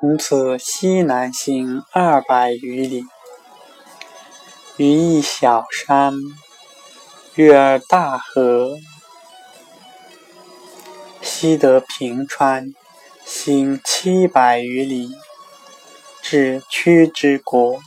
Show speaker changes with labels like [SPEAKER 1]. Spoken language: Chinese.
[SPEAKER 1] 从此西南行二百余里，于一小山，越大河，西得平川，行七百余里，至屈之国。